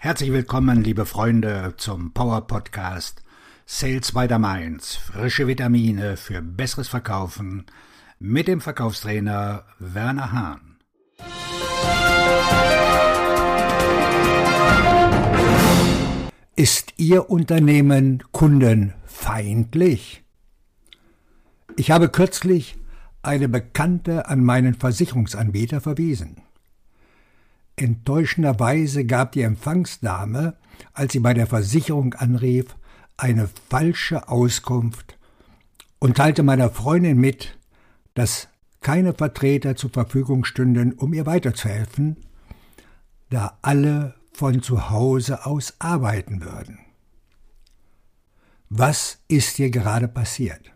Herzlich willkommen, liebe Freunde, zum Power Podcast Sales by the Mainz. Frische Vitamine für besseres Verkaufen mit dem Verkaufstrainer Werner Hahn. Ist Ihr Unternehmen kundenfeindlich? Ich habe kürzlich eine Bekannte an meinen Versicherungsanbieter verwiesen. Enttäuschenderweise gab die Empfangsdame, als sie bei der Versicherung anrief, eine falsche Auskunft und teilte meiner Freundin mit, dass keine Vertreter zur Verfügung stünden, um ihr weiterzuhelfen, da alle von zu Hause aus arbeiten würden. Was ist hier gerade passiert?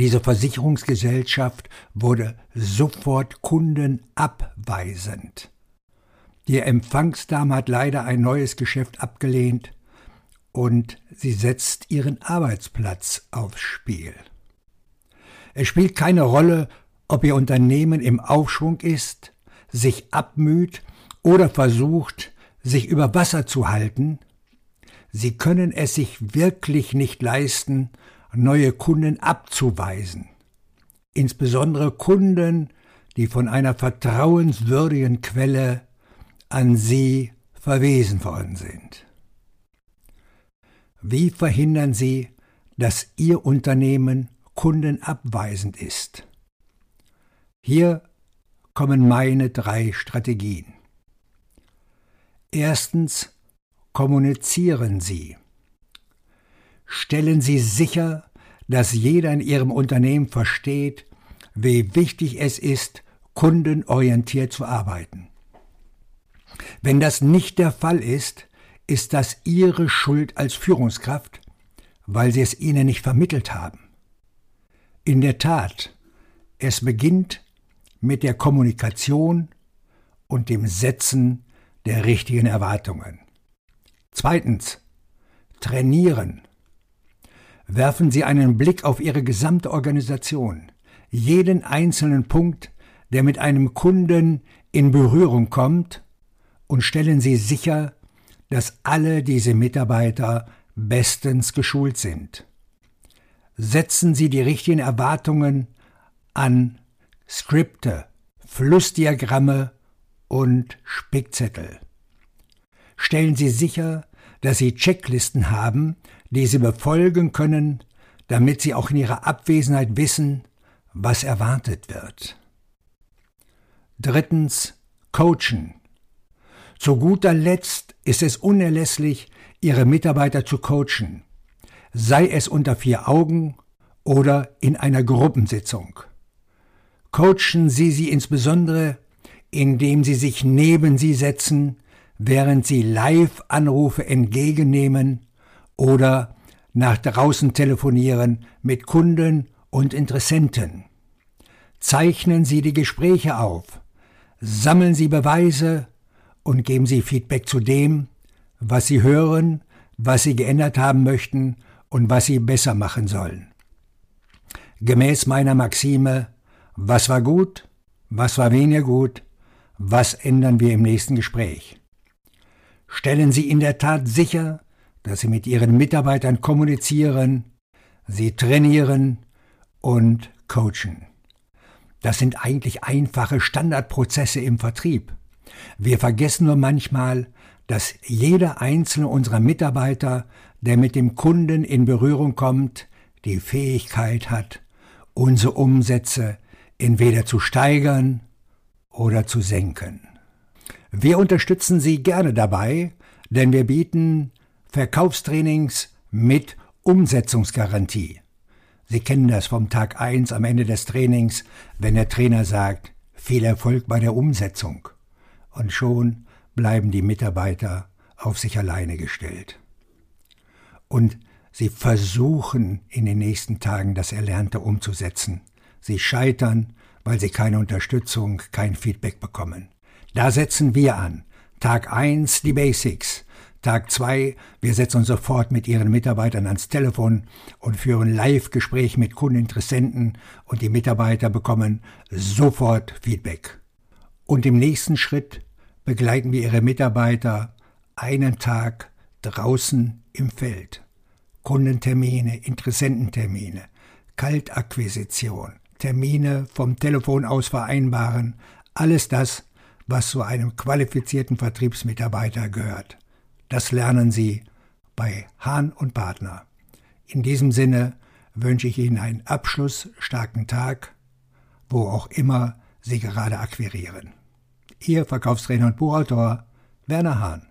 Diese Versicherungsgesellschaft wurde sofort kundenabweisend. Die Empfangsdame hat leider ein neues Geschäft abgelehnt und sie setzt ihren Arbeitsplatz aufs Spiel. Es spielt keine Rolle, ob ihr Unternehmen im Aufschwung ist, sich abmüht oder versucht, sich über Wasser zu halten, sie können es sich wirklich nicht leisten, neue Kunden abzuweisen. Insbesondere Kunden, die von einer vertrauenswürdigen Quelle an Sie verwiesen worden sind. Wie verhindern Sie, dass Ihr Unternehmen kundenabweisend ist? Hier kommen meine drei Strategien. Erstens kommunizieren Sie. Stellen Sie sicher, dass jeder in Ihrem Unternehmen versteht, wie wichtig es ist, kundenorientiert zu arbeiten. Wenn das nicht der Fall ist, ist das Ihre Schuld als Führungskraft, weil Sie es ihnen nicht vermittelt haben. In der Tat, es beginnt mit der Kommunikation und dem Setzen der richtigen Erwartungen. Zweitens, trainieren. Werfen Sie einen Blick auf Ihre gesamte Organisation, jeden einzelnen Punkt, der mit einem Kunden in Berührung kommt, und stellen Sie sicher, dass alle diese Mitarbeiter bestens geschult sind. Setzen Sie die richtigen Erwartungen an Skripte, Flussdiagramme und Spickzettel. Stellen Sie sicher, dass Sie Checklisten haben, die sie befolgen können, damit sie auch in ihrer Abwesenheit wissen, was erwartet wird. Drittens, coachen. Zu guter Letzt ist es unerlässlich, Ihre Mitarbeiter zu coachen, sei es unter vier Augen oder in einer Gruppensitzung. Coachen Sie sie insbesondere, indem Sie sich neben sie setzen, während Sie Live-Anrufe entgegennehmen oder nach draußen telefonieren mit Kunden und Interessenten. Zeichnen Sie die Gespräche auf, sammeln Sie Beweise und geben Sie Feedback zu dem, was Sie hören, was Sie geändert haben möchten und was Sie besser machen sollen. Gemäß meiner Maxime, was war gut, was war weniger gut, was ändern wir im nächsten Gespräch. Stellen Sie in der Tat sicher, dass sie mit ihren Mitarbeitern kommunizieren, sie trainieren und coachen. Das sind eigentlich einfache Standardprozesse im Vertrieb. Wir vergessen nur manchmal, dass jeder einzelne unserer Mitarbeiter, der mit dem Kunden in Berührung kommt, die Fähigkeit hat, unsere Umsätze entweder zu steigern oder zu senken. Wir unterstützen Sie gerne dabei, denn wir bieten Verkaufstrainings mit Umsetzungsgarantie. Sie kennen das vom Tag 1 am Ende des Trainings, wenn der Trainer sagt, viel Erfolg bei der Umsetzung. Und schon bleiben die Mitarbeiter auf sich alleine gestellt. Und sie versuchen in den nächsten Tagen das Erlernte umzusetzen. Sie scheitern, weil sie keine Unterstützung, kein Feedback bekommen. Da setzen wir an. Tag 1 die Basics. Tag zwei, wir setzen uns sofort mit Ihren Mitarbeitern ans Telefon und führen Live-Gespräch mit Kundeninteressenten und die Mitarbeiter bekommen sofort Feedback. Und im nächsten Schritt begleiten wir Ihre Mitarbeiter einen Tag draußen im Feld. Kundentermine, Interessententermine, Kaltakquisition, Termine vom Telefon aus vereinbaren, alles das, was zu einem qualifizierten Vertriebsmitarbeiter gehört. Das lernen Sie bei Hahn und Partner. In diesem Sinne wünsche ich Ihnen einen abschlussstarken Tag, wo auch immer Sie gerade akquirieren. Ihr Verkaufstrainer und Buchautor Werner Hahn.